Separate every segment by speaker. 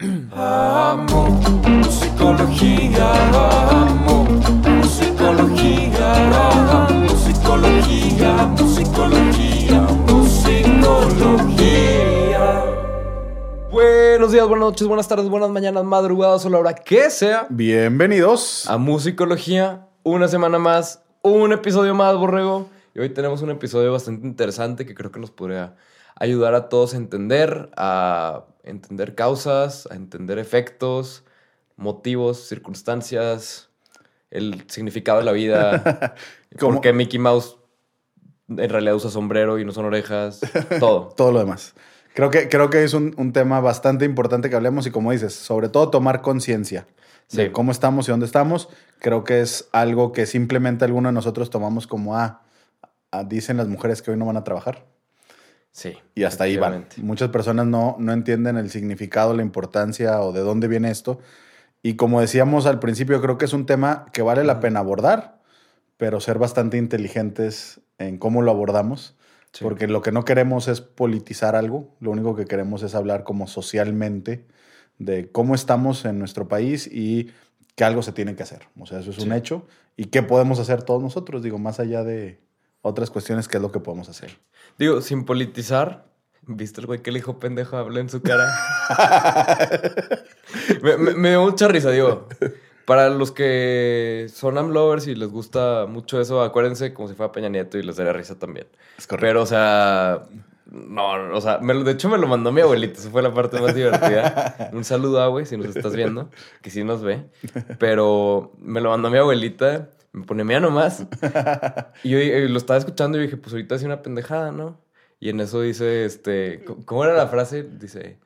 Speaker 1: Amo musicología, amo musicología, amo musicología, musicología, musicología.
Speaker 2: Buenos días, buenas noches, buenas tardes, buenas mañanas, madrugadas o la hora que sea.
Speaker 3: Bienvenidos.
Speaker 2: A Musicología, una semana más, un episodio más, Borrego. Y hoy tenemos un episodio bastante interesante que creo que nos podría ayudar a todos a entender, a entender causas, a entender efectos, motivos, circunstancias, el significado de la vida, por qué Mickey Mouse en realidad usa sombrero y no son orejas, todo.
Speaker 3: Todo lo demás. Creo que, creo que es un, un tema bastante importante que hablemos y como dices, sobre todo tomar conciencia de
Speaker 2: Sí.
Speaker 3: cómo estamos y dónde estamos. Creo que es algo que simplemente alguno de nosotros tomamos como, ah, ah, dicen las mujeres que hoy no van a trabajar.
Speaker 2: Sí.
Speaker 3: Y hasta ahí van. Muchas personas no, no entienden el significado, la importancia o de dónde viene esto. Y como decíamos al principio, creo que es un tema que vale la pena abordar, pero ser bastante inteligentes en cómo lo abordamos.
Speaker 2: Sí.
Speaker 3: Porque lo que no queremos es politizar algo, lo único que queremos es hablar como socialmente de cómo estamos en nuestro país y que algo se tiene que hacer. O sea, eso es un hecho. ¿Y qué podemos hacer todos nosotros? Digo, más allá de otras cuestiones, ¿qué es lo que podemos hacer?
Speaker 2: Digo, sin politizar, ¿viste el güey que le dijo pendejo habló en su cara? me, me- me dio mucha risa, digo. Para los que son amlovers y les gusta mucho eso, acuérdense como si fuera Peña Nieto y les daría risa también.
Speaker 3: Es correcto.
Speaker 2: Pero, o sea, no, o sea, me lo- de hecho me lo mandó mi abuelita, esa fue la parte más divertida. Un saludo a güey, si nos estás viendo, que sí nos ve. Pero me lo mandó mi abuelita, me pone mía nomás. Y yo eh, lo estaba escuchando y dije, pues ahorita hace una pendejada, ¿no? Y en eso dice, este, ¿cómo era la frase? Dice,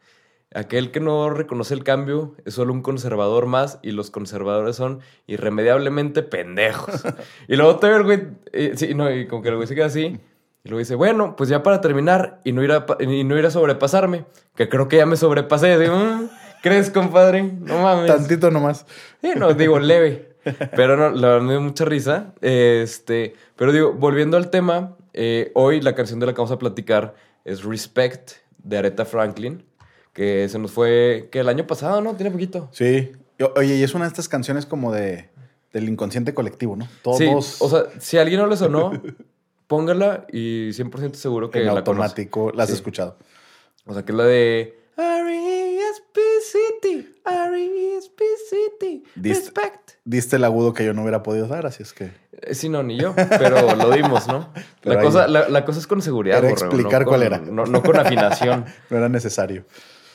Speaker 2: aquel que no reconoce el cambio es solo un conservador más y los conservadores son irremediablemente pendejos. y luego todavía el güey, eh, sí, no, y como que el güey se queda así. Y luego dice, bueno, pues ya para terminar y no ir a, y no ir a sobrepasarme, que creo que ya me sobrepasé. Y digo, "Mm, ¿crees, compadre? No mames.
Speaker 3: Tantito nomás.
Speaker 2: Sí, no, digo, leve. Pero no, la verdad me dio mucha risa. Este, pero digo, volviendo al tema, eh, hoy la canción de la que vamos a platicar es Respect de Aretha Franklin, que se nos fue, que el año pasado, ¿no? Tiene poquito.
Speaker 3: Sí. Oye, y es una de estas canciones como de del inconsciente colectivo, ¿no? Todos
Speaker 2: Sí, o sea, si a alguien no le sonó, póngala y 100% seguro que
Speaker 3: en
Speaker 2: la conoce.
Speaker 3: automático la has
Speaker 2: Sí.
Speaker 3: escuchado.
Speaker 2: O sea, que es la de R.E.S.P.C.T. R.E.S.P.C.T.
Speaker 3: Diste-
Speaker 2: Respect.
Speaker 3: Diste el agudo que yo no hubiera podido dar, así es que
Speaker 2: Eh, Sí, no, ni yo, pero lo dimos, ¿no?
Speaker 3: Pero
Speaker 2: La cosa, la, la cosa es con seguridad.
Speaker 3: Era explicar
Speaker 2: no
Speaker 3: cuál
Speaker 2: con-
Speaker 3: era.
Speaker 2: No, no con afinación.
Speaker 3: no era necesario.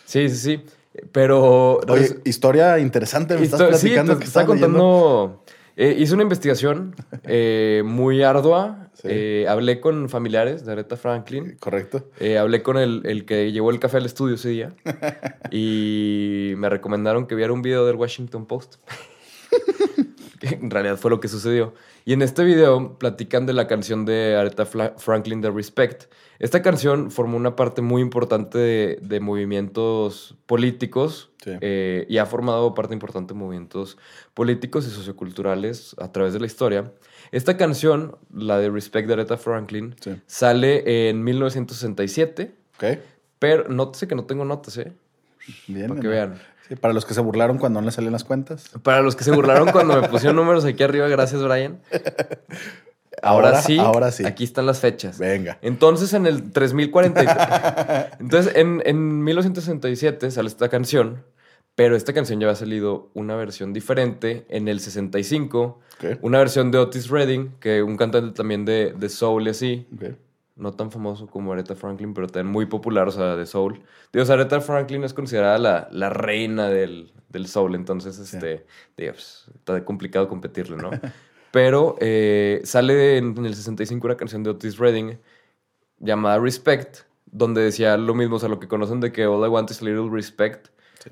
Speaker 2: Sí, sí, sí. Pero.
Speaker 3: Oye,
Speaker 2: res-
Speaker 3: historia interesante, me estás
Speaker 2: histo- sí,
Speaker 3: platicando.
Speaker 2: te,
Speaker 3: que
Speaker 2: te estaba
Speaker 3: estabas leyendo.
Speaker 2: contando. Eh, hice una investigación eh, muy ardua.
Speaker 3: Sí.
Speaker 2: Eh, hablé con familiares de Aretha Franklin.
Speaker 3: Correcto.
Speaker 2: Eh, hablé con el, el que llevó el café al estudio ese día. y me recomendaron que viera un video del Washington Post. Que en realidad fue lo que sucedió. Y en este video platican de la canción de Aretha Franklin de Respect. Esta canción formó una parte muy importante de, de movimientos políticos
Speaker 3: Sí.
Speaker 2: eh, y ha formado parte importante de movimientos políticos y socioculturales a través de la historia. Esta canción, la de Respect de Aretha Franklin,
Speaker 3: Sí.
Speaker 2: sale en 1967,
Speaker 3: Ok.
Speaker 2: pero nótese que no tengo notas, ¿eh?
Speaker 3: Bien.
Speaker 2: Para que vean.
Speaker 3: Sí, para los que se burlaron cuando no les salían las cuentas.
Speaker 2: Para los que se burlaron cuando me pusieron números aquí arriba, gracias, Brian. Ahora,
Speaker 3: Ahora-
Speaker 2: sí,
Speaker 3: ahora sí.
Speaker 2: Aquí están las fechas.
Speaker 3: Venga.
Speaker 2: Entonces, en el 3043. Entonces, en, en 1967 sale esta canción, pero esta canción ya había salido una versión diferente en el 65.
Speaker 3: Ok.
Speaker 2: Una versión de Otis Redding, que un cantante también de, de soul y así.
Speaker 3: Ok.
Speaker 2: No tan famoso como Aretha Franklin, pero también muy popular, o sea, de soul. Digo, o sea, Aretha Franklin es considerada la, la reina del, del soul, entonces, este, digo, pues, está complicado competirle, ¿no? pero eh, sale en, en el 65 una canción de Otis Redding llamada Respect, donde decía lo mismo, o sea, lo que conocen de que All I Want is a Little Respect,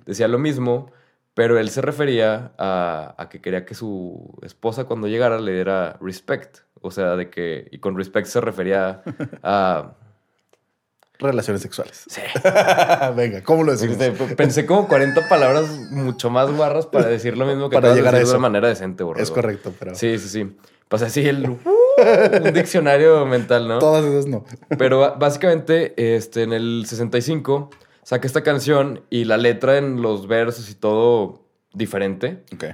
Speaker 2: decía lo mismo, pero él se refería a, a que quería que su esposa cuando llegara le diera respect. O sea, de que, y con respect se refería a...
Speaker 3: Relaciones sexuales.
Speaker 2: Sí.
Speaker 3: Venga, ¿cómo lo decimos?
Speaker 2: Este, Pensé como 40 palabras mucho más guarras para decir lo mismo que
Speaker 3: Para llegar a
Speaker 2: decir de
Speaker 3: eso.
Speaker 2: una manera decente, borrego.
Speaker 3: Es correcto, pero
Speaker 2: Sí, sí, sí. Pues así el... uh, un diccionario mental, ¿no?
Speaker 3: todas esas no.
Speaker 2: Pero básicamente, este, en el 65 saca esta canción y la letra en los versos y todo diferente.
Speaker 3: Ok.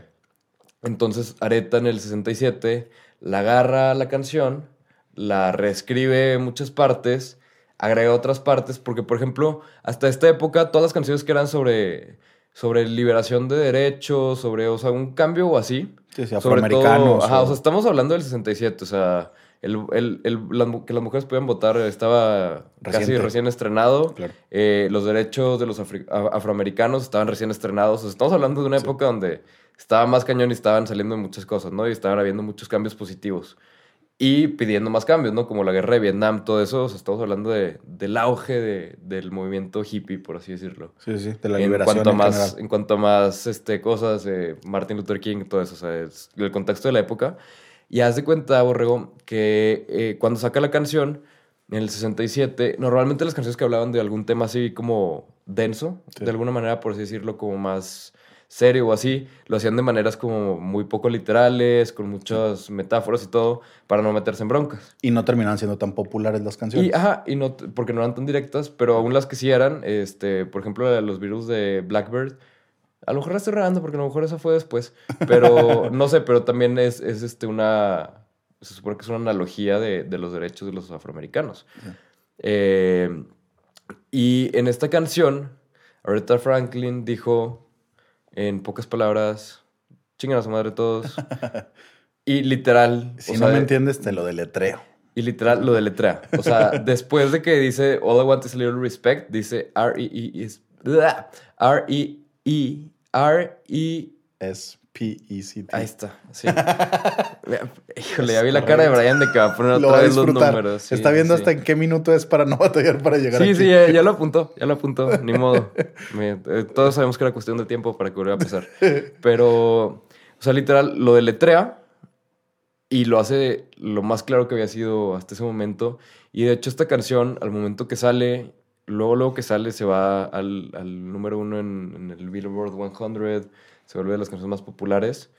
Speaker 2: Entonces Areta en el 67 la agarra la canción, la reescribe en muchas partes, agrega otras partes, porque por ejemplo, hasta esta época todas las canciones que eran sobre, sobre liberación de derechos, sobre, o sea, un cambio o así.
Speaker 3: Sí, sí,
Speaker 2: sobre
Speaker 3: afroamericanos.
Speaker 2: todo- ajá,
Speaker 3: o-
Speaker 2: o sea, estamos hablando del 67, o sea, el, el- el- las que las mujeres podían votar estaba casi recién estrenado.
Speaker 3: Claro.
Speaker 2: Eh, los derechos de los afroamericanos estaban recién estrenados. O sea, estamos hablando de una época donde estaba más cañón y estaban saliendo muchas cosas, ¿no? Y estaban habiendo muchos cambios positivos. Y pidiendo más cambios, ¿no? Como la guerra de Vietnam, todo eso. O sea, estamos hablando de, del auge de- del movimiento hippie, por así decirlo.
Speaker 3: Sí, sí, de la
Speaker 2: en
Speaker 3: liberación
Speaker 2: cuanto a
Speaker 3: en
Speaker 2: más,
Speaker 3: general.
Speaker 2: en cuanto a más este, cosas, eh, Martin Luther King, todo eso, o sea, es el contexto de la época. Y haz de cuenta, Borrego, que eh, cuando saca la canción, en el 67, normalmente las canciones que hablaban de algún tema así como denso,
Speaker 3: Sí.
Speaker 2: de alguna manera, por así decirlo, como más serio o así, lo hacían de maneras como muy poco literales, con muchas metáforas y todo, para no meterse en broncas.
Speaker 3: Y no terminaban siendo tan populares las canciones.
Speaker 2: Y, ajá, y no, porque no eran tan directas, pero aún las que sí eran, este, por ejemplo, los virus de Blackbird, a lo mejor la estoy regando porque a lo mejor esa fue después, pero no sé, pero también es, es este, una, se supone que es una analogía de, de los derechos de los afroamericanos.
Speaker 3: Sí.
Speaker 2: Eh, y en esta canción, Aretha Franklin dijo, en pocas palabras, chingan a su madre todos. Y literal.
Speaker 3: si
Speaker 2: o
Speaker 3: no
Speaker 2: sea,
Speaker 3: me entiendes, te lo deletreo.
Speaker 2: y literal lo deletrea. O sea, después de que dice All I want is a little respect, dice R-E-E is. blah, R-E-E. R-E.
Speaker 3: Es P-E-C-T.
Speaker 2: Ahí está. Sí. Híjole, ya vi la cara de Brian de que va a poner otra vez los números. sí,
Speaker 3: Está viendo
Speaker 2: sí.
Speaker 3: hasta en qué minuto es para no batallar para llegar
Speaker 2: Sí,
Speaker 3: aquí.
Speaker 2: sí, ya, ya lo apuntó, ya lo apuntó, ni modo. Me- eh, todos sabemos que era cuestión de tiempo para que volviera a pasar. Pero, o sea, literal, lo deletrea y lo hace lo más claro que había sido hasta ese momento. Y de hecho, esta canción, al momento que sale, luego, luego que sale, se va al, al número uno en, en el Billboard 100, se vuelve de las canciones más populares.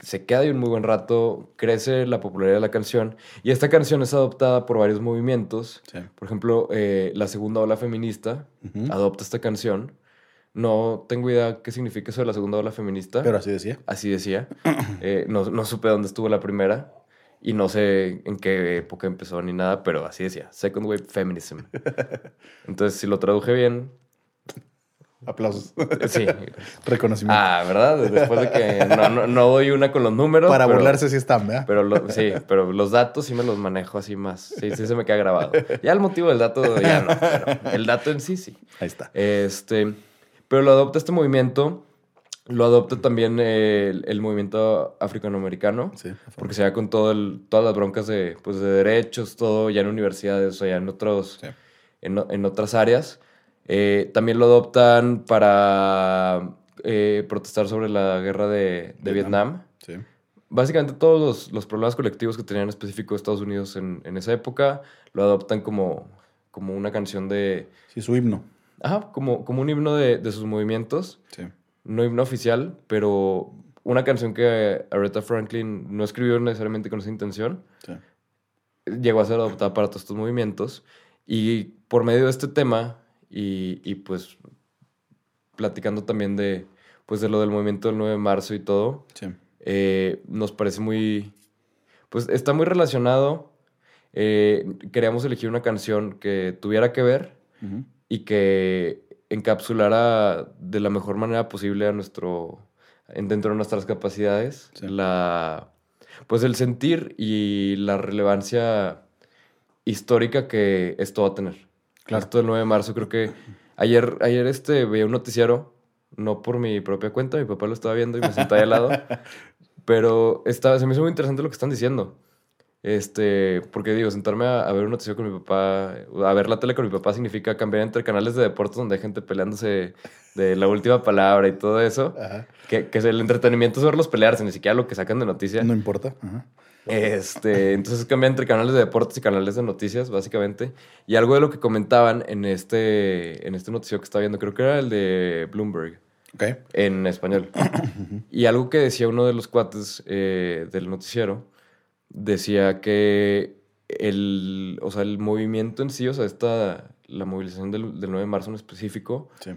Speaker 2: Se queda ahí un muy buen rato, crece la popularidad de la canción. Y esta canción es adoptada por varios movimientos.
Speaker 3: Sí.
Speaker 2: Por ejemplo, eh, la segunda ola feminista adopta esta canción. No tengo idea qué significa eso de la segunda ola feminista.
Speaker 3: Pero así decía.
Speaker 2: Así decía. Eh, no, no supe dónde estuvo la primera. Y no sé en qué época empezó ni nada, pero así decía. Second Wave Feminism. Entonces, si lo traduje bien,
Speaker 3: Aplausos.
Speaker 2: sí.
Speaker 3: Reconocimiento.
Speaker 2: Ah, ¿verdad? Después de que no, no, no doy una con los números.
Speaker 3: para
Speaker 2: pero-
Speaker 3: burlarse sí están, ¿verdad?
Speaker 2: Pero lo- sí, pero los datos sí me los manejo así más. Sí, sí se me queda grabado. Ya el motivo del dato ya no, pero el dato en sí sí.
Speaker 3: Ahí está.
Speaker 2: Este, pero lo adopta este movimiento, lo adopta también el, el movimiento africanoamericano,
Speaker 3: Sí.
Speaker 2: porque se da con todo el- todas las broncas de, pues, de derechos, todo ya en universidades, o sea, ya en, otros,
Speaker 3: Sí.
Speaker 2: en, en otras áreas. Eh, también lo adoptan para eh, protestar sobre la guerra de, de
Speaker 3: Vietnam.
Speaker 2: Vietnam.
Speaker 3: Sí.
Speaker 2: Básicamente todos los, los problemas colectivos que tenían en específico Estados Unidos en, en esa época lo adoptan como, como una canción de...
Speaker 3: Sí, su himno.
Speaker 2: Ajá, como, como un himno de, de sus movimientos.
Speaker 3: Sí.
Speaker 2: No himno oficial, pero una canción que Aretha Franklin no escribió necesariamente con esa intención.
Speaker 3: Sí.
Speaker 2: Llegó a ser adoptada para todos estos movimientos. Y por medio de este tema, y, y pues platicando también de, pues de lo del movimiento del 9 de marzo y todo,
Speaker 3: Sí.
Speaker 2: eh, nos parece muy, pues está muy relacionado. Eh, queríamos elegir una canción que tuviera que ver y que encapsulara de la mejor manera posible a nuestro, en- dentro de nuestras capacidades,
Speaker 3: Sí.
Speaker 2: la, pues el sentir y la relevancia histórica que esto va a tener.
Speaker 3: Claro.
Speaker 2: Esto del 9 de marzo, creo que ayer, ayer este, veía un noticiero, no por mi propia cuenta, mi papá lo estaba viendo y me senté ahí al lado, pero estaba, se me hizo muy interesante lo que están diciendo. Este, porque digo, sentarme a, a ver un noticiero con mi papá, a ver la tele con mi papá significa cambiar entre canales de deportes donde hay gente peleándose de la última palabra y todo eso.
Speaker 3: Ajá.
Speaker 2: Que, que el entretenimiento es verlos pelearse, ni siquiera lo que sacan de noticia.
Speaker 3: No importa. Ajá.
Speaker 2: Este, entonces cambia entre canales de deportes y canales de noticias, básicamente. Y algo de lo que comentaban en este, en este noticiero que estaba viendo, creo que era el de Bloomberg,
Speaker 3: Ok.
Speaker 2: en español. y algo que decía uno de los cuates eh, del noticiero, decía que el, o sea, el movimiento en sí, o sea, esta, la movilización del, del 9 de marzo en específico
Speaker 3: Sí.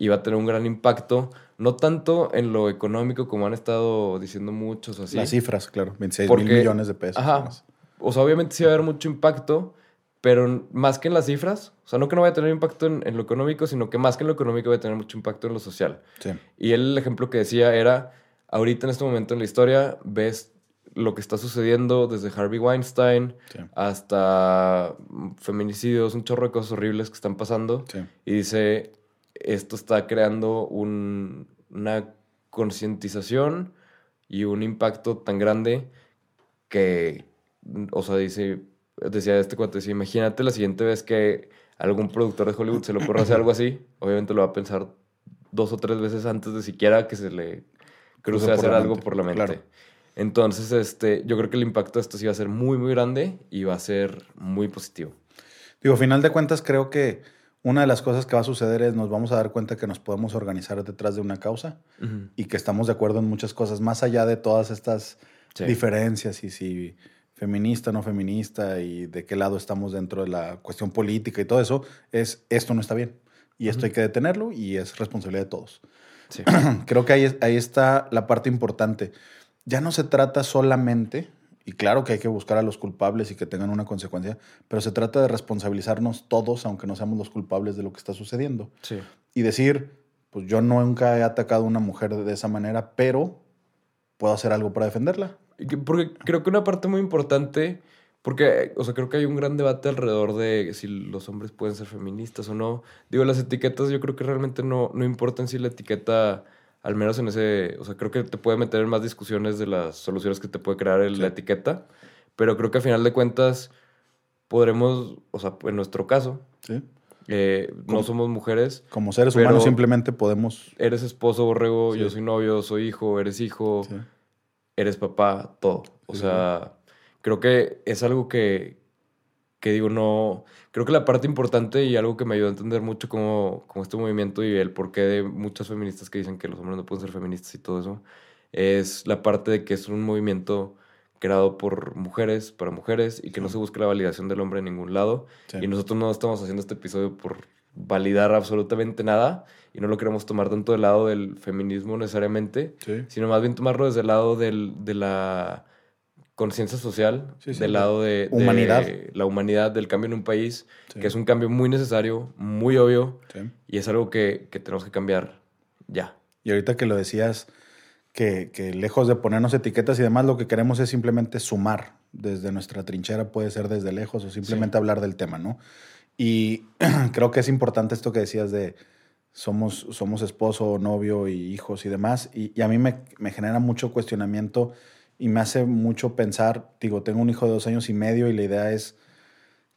Speaker 2: Iba a tener un gran impacto, no tanto en lo económico como han estado diciendo muchos así.
Speaker 3: Las cifras, claro, 26
Speaker 2: Porque-
Speaker 3: mil millones de pesos.
Speaker 2: Ajá.
Speaker 3: más.
Speaker 2: O sea, obviamente sí va a haber mucho impacto, pero más que en las cifras, o sea, no que no vaya a tener impacto en, en lo económico, sino que más que en lo económico va a tener mucho impacto en lo social.
Speaker 3: Sí.
Speaker 2: Y él el ejemplo que decía era, ahorita en este momento en la historia ves lo que está sucediendo desde Harvey Weinstein
Speaker 3: Sí.
Speaker 2: hasta mm, feminicidios, un chorro de cosas horribles que están pasando.
Speaker 3: Sí.
Speaker 2: Y dice, esto está creando un- una concientización y un impacto tan grande que, o sea, dice, decía este cuate, decía, imagínate la siguiente vez que algún productor de Hollywood se le ocurra hacer algo así, obviamente lo va a pensar dos o tres veces antes de siquiera que se le cruce
Speaker 3: por
Speaker 2: hacer algo
Speaker 3: mente,
Speaker 2: por la mente.
Speaker 3: claro.
Speaker 2: Entonces, este, yo creo que el impacto de esto sí va a ser muy, muy grande y va a ser muy positivo.
Speaker 3: Digo, final de cuentas, creo que una de las cosas que va a suceder es nos vamos a dar cuenta que nos podemos organizar detrás de una causa y que estamos de acuerdo en muchas cosas, más allá de todas estas
Speaker 2: Sí.
Speaker 3: diferencias y si feminista, no feminista y de qué lado estamos dentro de la cuestión política y todo eso, es esto no está bien y esto hay que detenerlo y es responsabilidad de todos.
Speaker 2: Sí.
Speaker 3: Creo que ahí, ahí está la parte importante. Ya no se trata solamente, y claro que hay que buscar a los culpables y que tengan una consecuencia, pero se trata de responsabilizarnos todos, aunque no seamos los culpables de lo que está sucediendo.
Speaker 2: Sí.
Speaker 3: Y decir, pues yo nunca he atacado a una mujer de esa manera, pero puedo hacer algo para defenderla.
Speaker 2: Porque creo que una parte muy importante, porque, o sea, creo que hay un gran debate alrededor de si los hombres pueden ser feministas o no. Digo, las etiquetas yo creo que realmente no, no importan si la etiqueta, al menos en ese, o sea, creo que te puede meter en más discusiones de las soluciones que te puede crear el-
Speaker 3: Sí.
Speaker 2: la etiqueta, pero creo que al final de cuentas podremos, o sea, en nuestro caso,
Speaker 3: ¿sí?
Speaker 2: eh, no somos mujeres,
Speaker 3: Como seres humanos simplemente podemos...
Speaker 2: eres esposo, borrego,
Speaker 3: Sí.
Speaker 2: yo soy novio, soy hijo, eres hijo eres papá, todo. O sea, creo que es algo que, que digo, no. Creo que la parte importante y algo que me ayudó a entender mucho como, como este movimiento y el porqué de muchas feministas que dicen que los hombres no pueden ser feministas y todo eso, es la parte de que es un movimiento creado por mujeres, para mujeres, y que no se busca la validación del hombre en ningún lado.
Speaker 3: Sí.
Speaker 2: Y nosotros no estamos haciendo este episodio por validar absolutamente nada, y no lo queremos tomar tanto del lado del feminismo necesariamente,
Speaker 3: Sí.
Speaker 2: sino más bien tomarlo desde el lado del- de la conciencia social,
Speaker 3: Sí, sí,
Speaker 2: del
Speaker 3: de
Speaker 2: lado de, de
Speaker 3: humanidad.
Speaker 2: la humanidad, del cambio en un país,
Speaker 3: Sí.
Speaker 2: que es un cambio muy necesario, muy obvio,
Speaker 3: Sí.
Speaker 2: y es algo que, que tenemos que cambiar ya.
Speaker 3: Y ahorita que lo decías, que, que lejos de ponernos etiquetas y demás, lo que queremos es simplemente sumar desde nuestra trinchera, puede ser desde lejos o simplemente
Speaker 2: Sí.
Speaker 3: hablar del tema, ¿no? Y creo que es importante esto que decías de somos, somos esposo, novio y hijos y demás. Y, y a mí me, me genera mucho cuestionamiento y me hace mucho pensar, digo, tengo un hijo de dos años y medio y la idea es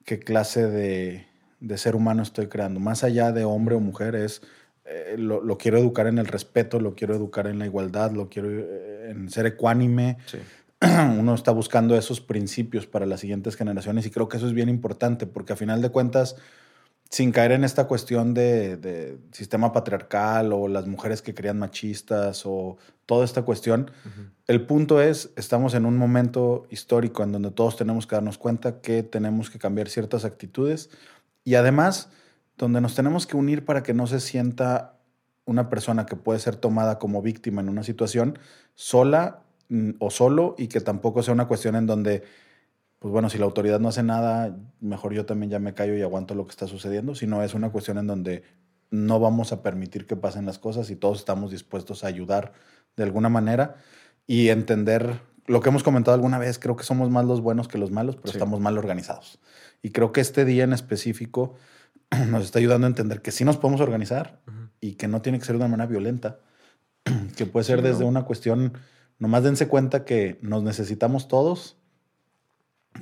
Speaker 3: qué clase de, de ser humano estoy creando. Más allá de hombre o mujer, es eh, lo, lo quiero educar en el respeto, lo quiero educar en la igualdad, lo quiero eh, en ser ecuánime.
Speaker 2: Sí.
Speaker 3: Uno está buscando esos principios para las siguientes generaciones y creo que eso es bien importante porque a final de cuentas, sin caer en esta cuestión de, de sistema patriarcal o las mujeres que crían machistas o toda esta cuestión, el punto es, estamos en un momento histórico en donde todos tenemos que darnos cuenta que tenemos que cambiar ciertas actitudes y además donde nos tenemos que unir para que no se sienta una persona que puede ser tomada como víctima en una situación sola mm, o solo y que tampoco sea una cuestión en donde, pues bueno, si la autoridad no hace nada, mejor yo también ya me callo y aguanto lo que está sucediendo, sino es una cuestión en donde no vamos a permitir que pasen las cosas y todos estamos dispuestos a ayudar de alguna manera y entender lo que hemos comentado alguna vez, creo que somos más los buenos que los malos, pero
Speaker 2: Sí.
Speaker 3: estamos mal organizados. Y creo que este día en específico nos está ayudando a entender que sí nos podemos organizar y que no tiene que ser de una manera violenta, que puede ser
Speaker 2: Sí,
Speaker 3: desde
Speaker 2: ¿no?
Speaker 3: una cuestión, nomás dense cuenta que nos necesitamos todos,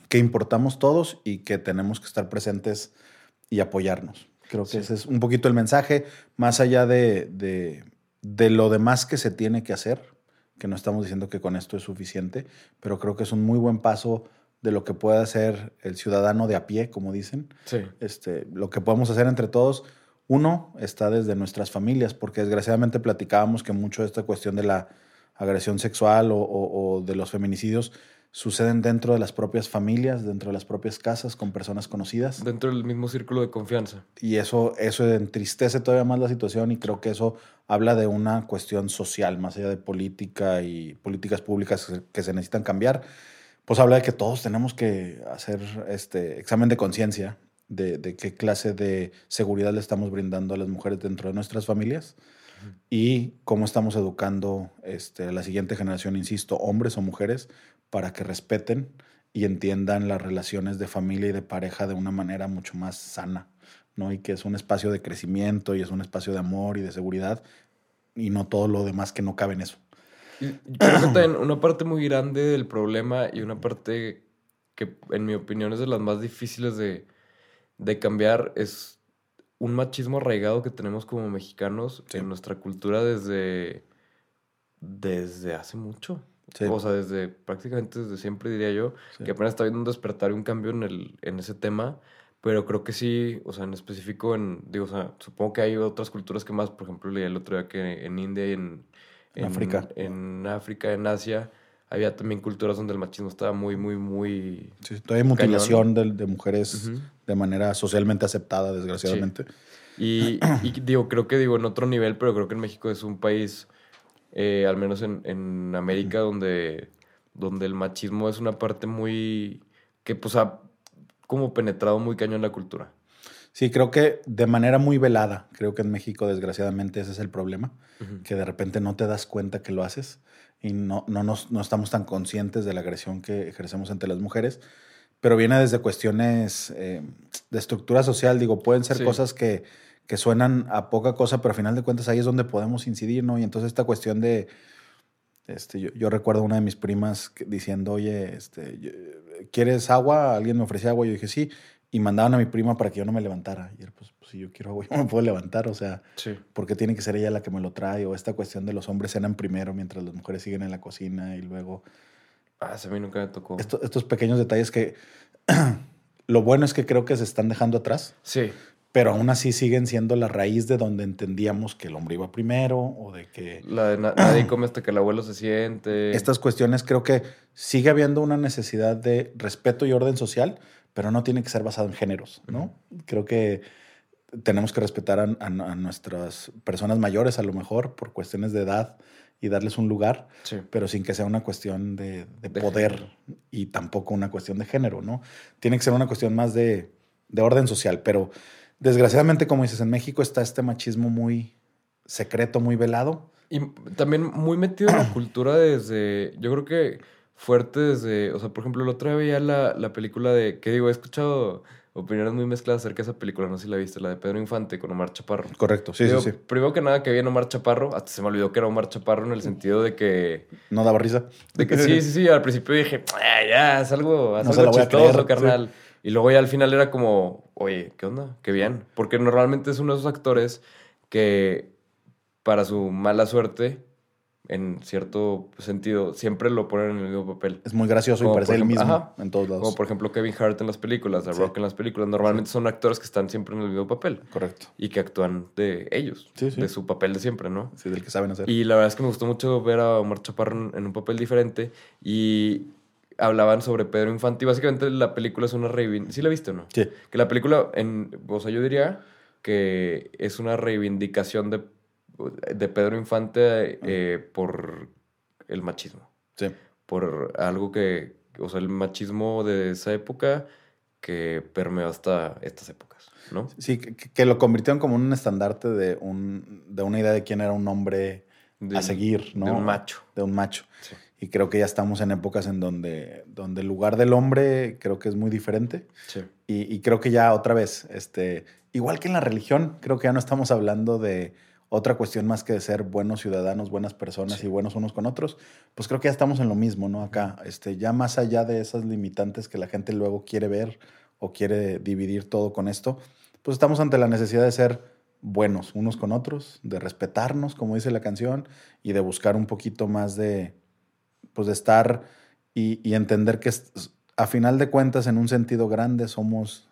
Speaker 3: que importamos todos y que tenemos que estar presentes y apoyarnos. Creo que
Speaker 2: Sí.
Speaker 3: ese es un poquito el mensaje, más allá de, de, de lo demás que se tiene que hacer, que no estamos diciendo que con esto es suficiente, pero creo que es un muy buen paso de lo que puede hacer el ciudadano de a pie, como dicen,
Speaker 2: Sí.
Speaker 3: este, lo que podemos hacer entre todos, uno está desde nuestras familias, porque desgraciadamente platicábamos que mucho de esta cuestión de la agresión sexual o, o- o de los feminicidios suceden dentro de las propias familias, dentro de las propias casas, con personas conocidas.
Speaker 2: Dentro del mismo círculo de confianza.
Speaker 3: Y eso, eso entristece todavía más la situación y creo que eso habla de una cuestión social, más allá de política y políticas públicas que se necesitan cambiar. Pues habla de que todos tenemos que hacer este examen de conciencia de, de, qué clase de seguridad le estamos brindando a las mujeres dentro de nuestras familias y cómo estamos educando este, a la siguiente generación, insisto, hombres o mujeres, para que respeten y entiendan las relaciones de familia y de pareja de una manera mucho más sana, ¿no? Y que es un espacio de crecimiento y es un espacio de amor y de seguridad y no todo lo demás que no cabe en eso.
Speaker 2: Y creo que también una parte muy grande del problema y una parte que en mi opinión es de las más difíciles de, de cambiar es un machismo arraigado que tenemos como mexicanos
Speaker 3: Sí.
Speaker 2: en nuestra cultura desde, desde hace mucho.
Speaker 3: Sí.
Speaker 2: O sea, desde prácticamente desde siempre diría yo,
Speaker 3: Sí.
Speaker 2: que apenas está viendo un despertar y un cambio en, el, en ese tema, pero creo que sí, o sea, en específico en, digo, o sea, supongo que hay otras culturas que más, por ejemplo, leí el otro día que en India y en,
Speaker 3: En África.
Speaker 2: En África, en Asia, había también culturas donde el machismo estaba muy, muy, muy...
Speaker 3: Sí, todavía hay mutilación de, de mujeres de manera socialmente aceptada, desgraciadamente.
Speaker 2: Y, y digo, creo que digo en otro nivel, pero creo que en México es un país, eh, al menos en, en América, donde, donde el machismo es una parte muy. que pues ha como penetrado muy cañón en la cultura.
Speaker 3: Sí, creo que de manera muy velada, creo que en México desgraciadamente ese es el problema, que de repente no te das cuenta que lo haces y no, no, nos, no estamos tan conscientes de la agresión que ejercemos ante las mujeres, pero viene desde cuestiones eh, de estructura social, digo, pueden ser
Speaker 2: Sí.
Speaker 3: cosas que, que suenan a poca cosa, pero a final de cuentas ahí es donde podemos incidir, ¿no? Y entonces esta cuestión de, este, yo, yo recuerdo a una de mis primas diciendo, oye, este, ¿quieres agua? Alguien me ofrecía agua, yo dije, sí, y mandaban a mi prima para que yo no me levantara. Y él, pues, pues, si yo quiero agua, yo me puedo levantar, o sea,
Speaker 2: Sí.
Speaker 3: porque tiene que ser ella la que me lo trae, o esta cuestión de los hombres cenan primero mientras las mujeres siguen en la cocina y luego
Speaker 2: Ah, a mí nunca me tocó.
Speaker 3: esto- estos pequeños detalles que lo bueno es que creo que se están dejando atrás,
Speaker 2: Sí.
Speaker 3: Pero aún así siguen siendo la raíz de donde entendíamos que el hombre iba primero o de que
Speaker 2: La de na- nadie come hasta que el abuelo se siente.
Speaker 3: estas cuestiones creo que sigue habiendo una necesidad de respeto y orden social, pero no tiene que ser basado en géneros, ¿no? Creo que tenemos que respetar a, a- a nuestras personas mayores a lo mejor por cuestiones de edad y darles un lugar,
Speaker 2: Sí.
Speaker 3: pero sin que sea una cuestión de, de
Speaker 2: De
Speaker 3: poder
Speaker 2: género.
Speaker 3: y tampoco una cuestión de género, ¿no? Tiene que ser una cuestión más de, de orden social, pero desgraciadamente, como dices, en México está este machismo muy secreto, muy velado.
Speaker 2: Y también muy metido en la cultura desde, yo creo que fuerte desde, o sea, por ejemplo, el otro día veía la, la película de, que digo, he escuchado opiniones muy mezcladas acerca de esa película, no sé si la viste, la de Pedro Infante con Omar Chaparro.
Speaker 3: Correcto, sí,
Speaker 2: Digo,
Speaker 3: sí, sí.
Speaker 2: Primero que nada que viene Omar Chaparro, hasta se me olvidó que era Omar Chaparro en el sentido de que,
Speaker 3: No daba risa.
Speaker 2: de que sí, sí, sí, al principio dije, "Ah, ya, es algo, es
Speaker 3: No
Speaker 2: algo
Speaker 3: la
Speaker 2: chistoso,
Speaker 3: creer",
Speaker 2: carnal. Y luego ya al final era como, oye, ¿qué onda? Qué bien. Porque normalmente es uno de esos actores que para su mala suerte, en cierto sentido, siempre lo ponen en el mismo papel.
Speaker 3: Es muy gracioso
Speaker 2: Como
Speaker 3: y parece el mismo
Speaker 2: ajá.
Speaker 3: en todos lados.
Speaker 2: Como por ejemplo Kevin Hart en las películas, The
Speaker 3: Sí.
Speaker 2: Rock en las películas. Normalmente son actores que están siempre en el mismo papel
Speaker 3: Correcto.
Speaker 2: y que actúan de ellos,
Speaker 3: Sí, sí.
Speaker 2: de su papel de siempre, ¿no?
Speaker 3: Sí, del que saben hacer.
Speaker 2: Y la verdad es que me gustó mucho ver a Omar Chaparro en un papel diferente y hablaban sobre Pedro Infante y básicamente la película es una reivindicación. ¿Sí la viste o no?
Speaker 3: Sí,
Speaker 2: Que la película, en, o sea, yo diría que es una reivindicación de, de Pedro Infante eh, por el machismo.
Speaker 3: sí.
Speaker 2: Por algo que, o sea, el machismo de esa época que permeó hasta estas épocas, ¿no?
Speaker 3: Sí, que, que lo convirtieron como un estandarte de, un, de una idea de quién era un hombre a seguir, ¿no?
Speaker 2: De un macho.
Speaker 3: De un macho.
Speaker 2: Sí.
Speaker 3: Y creo que ya estamos en épocas en donde, donde el lugar del hombre creo que es muy diferente.
Speaker 2: Sí.
Speaker 3: Y, y creo que ya otra vez, este, igual que en la religión, creo que ya no estamos hablando de otra cuestión más que de ser buenos ciudadanos, buenas personas
Speaker 2: Sí.
Speaker 3: y buenos unos con otros. Pues creo que ya estamos en lo mismo, ¿no? Acá, este, ya más allá de esas limitantes que la gente luego quiere ver o quiere dividir todo con esto, pues estamos ante la necesidad de ser buenos unos con otros, de respetarnos, como dice la canción, y de buscar un poquito más de, pues de estar y, y entender que a final de cuentas, en un sentido grande, somos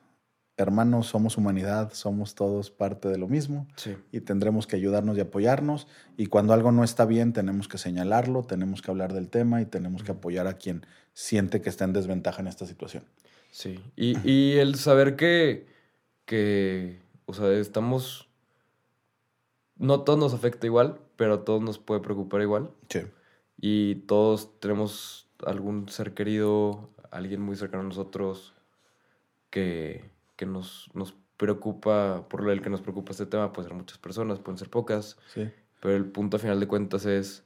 Speaker 3: hermanos, somos humanidad, somos todos parte de lo mismo
Speaker 2: Sí.
Speaker 3: y tendremos que ayudarnos y apoyarnos. Y cuando algo no está bien, tenemos que señalarlo, tenemos que hablar del tema y tenemos que apoyar a quien siente que está en desventaja en esta situación.
Speaker 2: Sí. Y, y el saber que, que, o sea, estamos... No todos nos afecta igual, pero a todos nos puede preocupar igual.
Speaker 3: Sí.
Speaker 2: Y todos tenemos algún ser querido, alguien muy cercano a nosotros que, que nos, nos preocupa, por el que nos preocupa este tema. Pueden ser muchas personas, pueden ser pocas,
Speaker 3: Sí.
Speaker 2: pero el punto a final de cuentas es,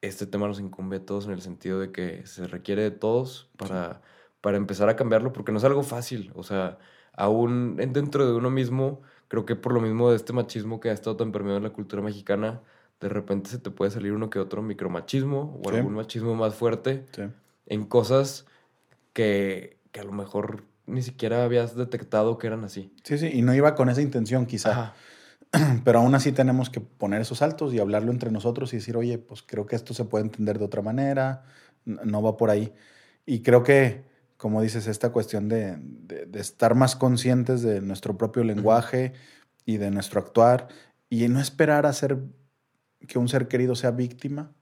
Speaker 2: este tema nos incumbe a todos en el sentido de que se requiere de todos para, para empezar a cambiarlo, porque no es algo fácil. O sea, aún en- dentro de uno mismo, creo que por lo mismo de este machismo que ha estado tan permeado en la cultura mexicana, de repente se te puede salir uno que otro micromachismo o
Speaker 3: Sí.
Speaker 2: algún machismo más fuerte
Speaker 3: Sí.
Speaker 2: en cosas que, que a lo mejor ni siquiera habías detectado que eran así.
Speaker 3: Sí, sí, y no iba con esa intención quizá.
Speaker 2: Ajá.
Speaker 3: Pero aún así tenemos que poner esos saltos y hablarlo entre nosotros y decir, oye, pues creo que esto se puede entender de otra manera, no va por ahí. Y creo que, como dices, esta cuestión de, de- de estar más conscientes de nuestro propio lenguaje y de nuestro actuar y no esperar a ser que un ser querido sea víctima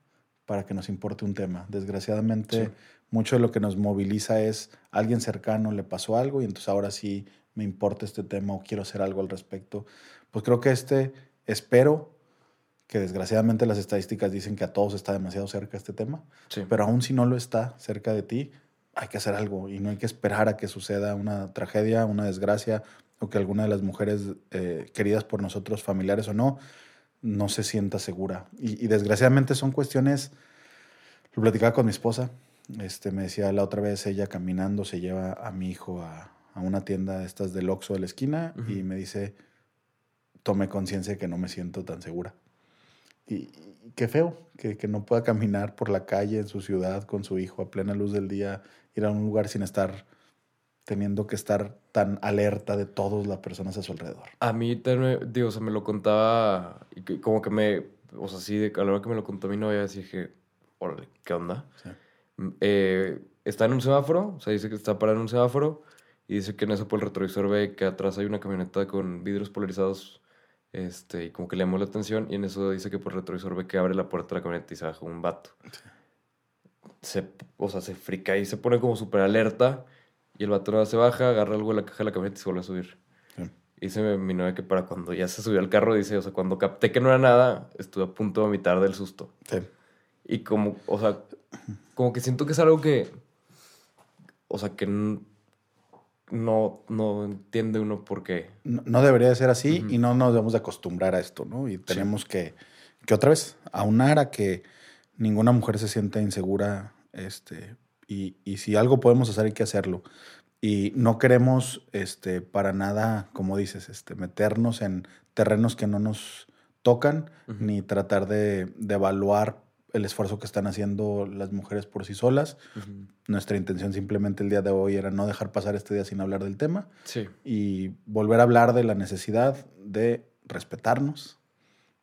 Speaker 3: para que nos importe un tema. Desgraciadamente,
Speaker 2: Sí.
Speaker 3: mucho de lo que nos moviliza es alguien cercano le pasó algo y entonces ahora sí me importa este tema o quiero hacer algo al respecto. Pues creo que este, espero que desgraciadamente las estadísticas dicen que a todos está demasiado cerca este tema,
Speaker 2: Sí.
Speaker 3: pero aún si no lo está cerca de ti, hay que hacer algo y no hay que esperar a que suceda una tragedia, una desgracia o que alguna de las mujeres eh, queridas por nosotros, familiares o no, no se sienta segura. Y, y desgraciadamente son cuestiones, lo platicaba con mi esposa, este, me decía la otra vez ella caminando se lleva a mi hijo a, a una tienda de estas del Oxxo de la esquina y me dice, tomé conciencia de que no me siento tan segura. Y, y qué feo que, que no pueda caminar por la calle en su ciudad con su hijo a plena luz del día, ir a un lugar sin estar teniendo que estar tan alerta de todas las personas a su alrededor.
Speaker 2: A mí, digo, o sea, me lo contaba, y que- como que me, o sea, sí, de, a la hora que me lo contó mi novia, dije, órale, ¿qué onda?
Speaker 3: Sí.
Speaker 2: Mm, eh, está en un semáforo, o sea, dice que está parado en un semáforo, y dice que en eso por el retrovisor ve que atrás hay una camioneta con vidrios polarizados, este, y como que le llamó la atención, y en eso dice que por el retrovisor ve que abre la puerta de la camioneta y se baja un vato. Se, o sea, se frica y se pone como súper alerta, y el vato se baja, agarra algo de la caja de la camioneta y se vuelve a subir.
Speaker 3: Sí.
Speaker 2: Dice mi- mi novia que para cuando ya se subió al carro, dice, o sea, cuando capté que no era nada, estuve a punto de vomitar del susto.
Speaker 3: Sí.
Speaker 2: Y como, o sea, como que siento que es algo que, o sea, que no, no entiende uno por qué.
Speaker 3: No, no debería de ser así y no nos debemos de acostumbrar a esto, ¿no? Y tenemos que, que otra vez, aunar a que ninguna mujer se sienta insegura, este, y, y si algo podemos hacer hay que hacerlo. Y no queremos, este, para nada, como dices, este, meternos en terrenos que no nos tocan,
Speaker 2: Ujú.
Speaker 3: ni tratar de, de evaluar el esfuerzo que están haciendo las mujeres por sí solas. Nuestra intención simplemente el día de hoy era no dejar pasar este día sin hablar del tema
Speaker 2: Sí,
Speaker 3: y volver a hablar de la necesidad de respetarnos,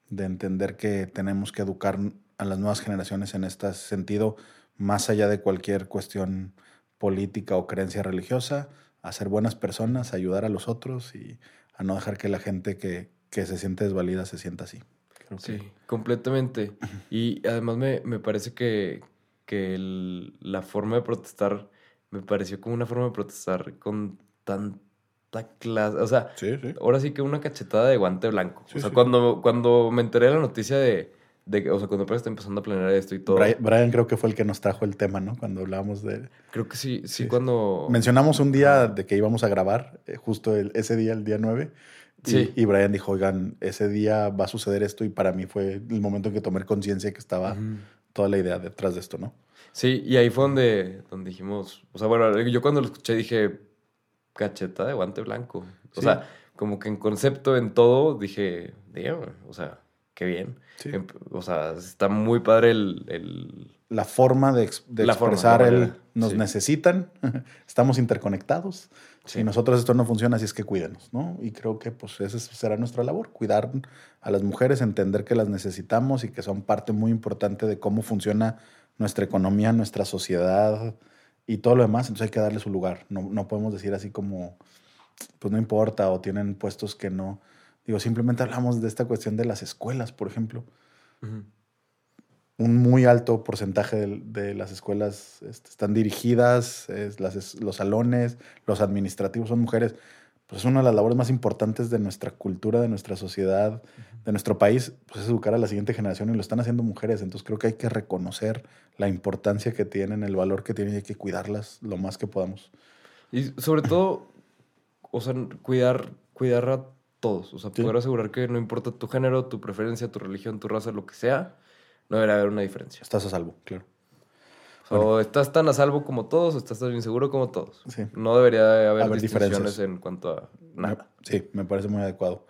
Speaker 3: de entender que tenemos que educar a las nuevas generaciones en este sentido, más allá de cualquier cuestión política o creencia religiosa, a ser buenas personas, a ayudar a los otros y a no dejar que la gente que, que se siente desvalida se sienta así. Creo que-
Speaker 2: sí, completamente. Y además me, me parece que, que el- la forma de protestar me pareció como una forma de protestar con tanta clase. O sea,
Speaker 3: Sí, sí.
Speaker 2: ahora sí que una cachetada de guante blanco.
Speaker 3: Sí,
Speaker 2: o sea, cuando, cuando me enteré de la noticia de, de que, o sea, cuando apenas está empezando a planear esto y todo,
Speaker 3: Brian, Brian creo que fue el que nos trajo el tema, ¿no? Cuando hablábamos de...
Speaker 2: creo que sí, sí,
Speaker 3: Sí.
Speaker 2: cuando...
Speaker 3: Mencionamos un día de que íbamos a grabar, eh, justo el- ese día, el día 9. Y,
Speaker 2: Sí.
Speaker 3: y Brian dijo, oigan, ese día va a suceder esto y para mí fue el momento en que tomé conciencia que estaba toda la idea detrás de esto, ¿no?
Speaker 2: Sí, y ahí fue donde, donde dijimos, o sea, bueno, yo cuando lo escuché dije, cacheta de guante blanco. O
Speaker 3: Sí.
Speaker 2: sea, como que en concepto, en todo, dije, damn, o sea, qué bien.
Speaker 3: Sí.
Speaker 2: Em- O sea, está muy padre el... el-
Speaker 3: La forma de, ex- de
Speaker 2: La forma,
Speaker 3: expresar el nos
Speaker 2: sí.
Speaker 3: necesitan, estamos interconectados.
Speaker 2: Sí.
Speaker 3: Si nosotros esto no funciona, así es que cuídenos, ¿no? Y creo que pues esa será nuestra labor, cuidar a las mujeres, entender que las necesitamos y que son parte muy importante de cómo funciona nuestra economía, nuestra sociedad y todo lo demás. Entonces hay que darle su lugar. No, no podemos decir así como, pues no importa o tienen puestos que no. Digo, simplemente hablamos de esta cuestión de las escuelas, por ejemplo.
Speaker 2: Ujú.
Speaker 3: Un muy alto porcentaje de, de las escuelas este, están dirigidas, es las es- los salones, los administrativos son mujeres. Pues es una de las labores más importantes de nuestra cultura, de nuestra sociedad, de nuestro país, pues es educar a la siguiente generación y lo están haciendo mujeres. Entonces creo que hay que reconocer la importancia que tienen, el valor que tienen y hay que cuidarlas lo más que podamos.
Speaker 2: Y sobre todo, o sea, cuidar, cuidar a todos. O sea,
Speaker 3: Sí.
Speaker 2: poder asegurar que no importa tu género, tu preferencia, tu religión, tu raza, lo que sea, no debería haber una diferencia.
Speaker 3: Estás a salvo, claro.
Speaker 2: O sea, estás tan a salvo como todos, o estás tan inseguro como todos.
Speaker 3: Sí.
Speaker 2: No debería de haber,
Speaker 3: diferencias.
Speaker 2: en cuanto a nada.
Speaker 3: Sí, me parece muy adecuado.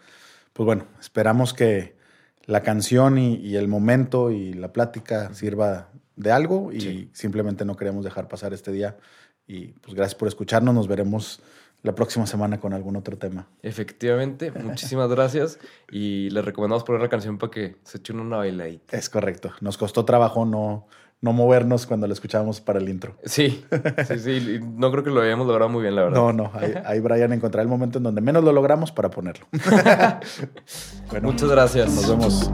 Speaker 3: Pues bueno, esperamos que la canción y, y el momento y la plática sirva de algo y
Speaker 2: Sí.
Speaker 3: simplemente no queremos dejar pasar este día. Y pues gracias por escucharnos. Nos veremos la próxima semana con algún otro tema.
Speaker 2: Efectivamente, muchísimas gracias. Y les recomendamos poner la canción para que se echen una bailadita.
Speaker 3: Es correcto. Nos costó trabajo no, no movernos cuando la escuchábamos para el intro.
Speaker 2: Sí, sí, sí. No creo que lo hayamos logrado muy bien, la verdad.
Speaker 3: No, no. Ahí, ahí Brian encontrará el momento en donde menos lo logramos para ponerlo. bueno,
Speaker 2: Muchas gracias.
Speaker 3: nos vemos.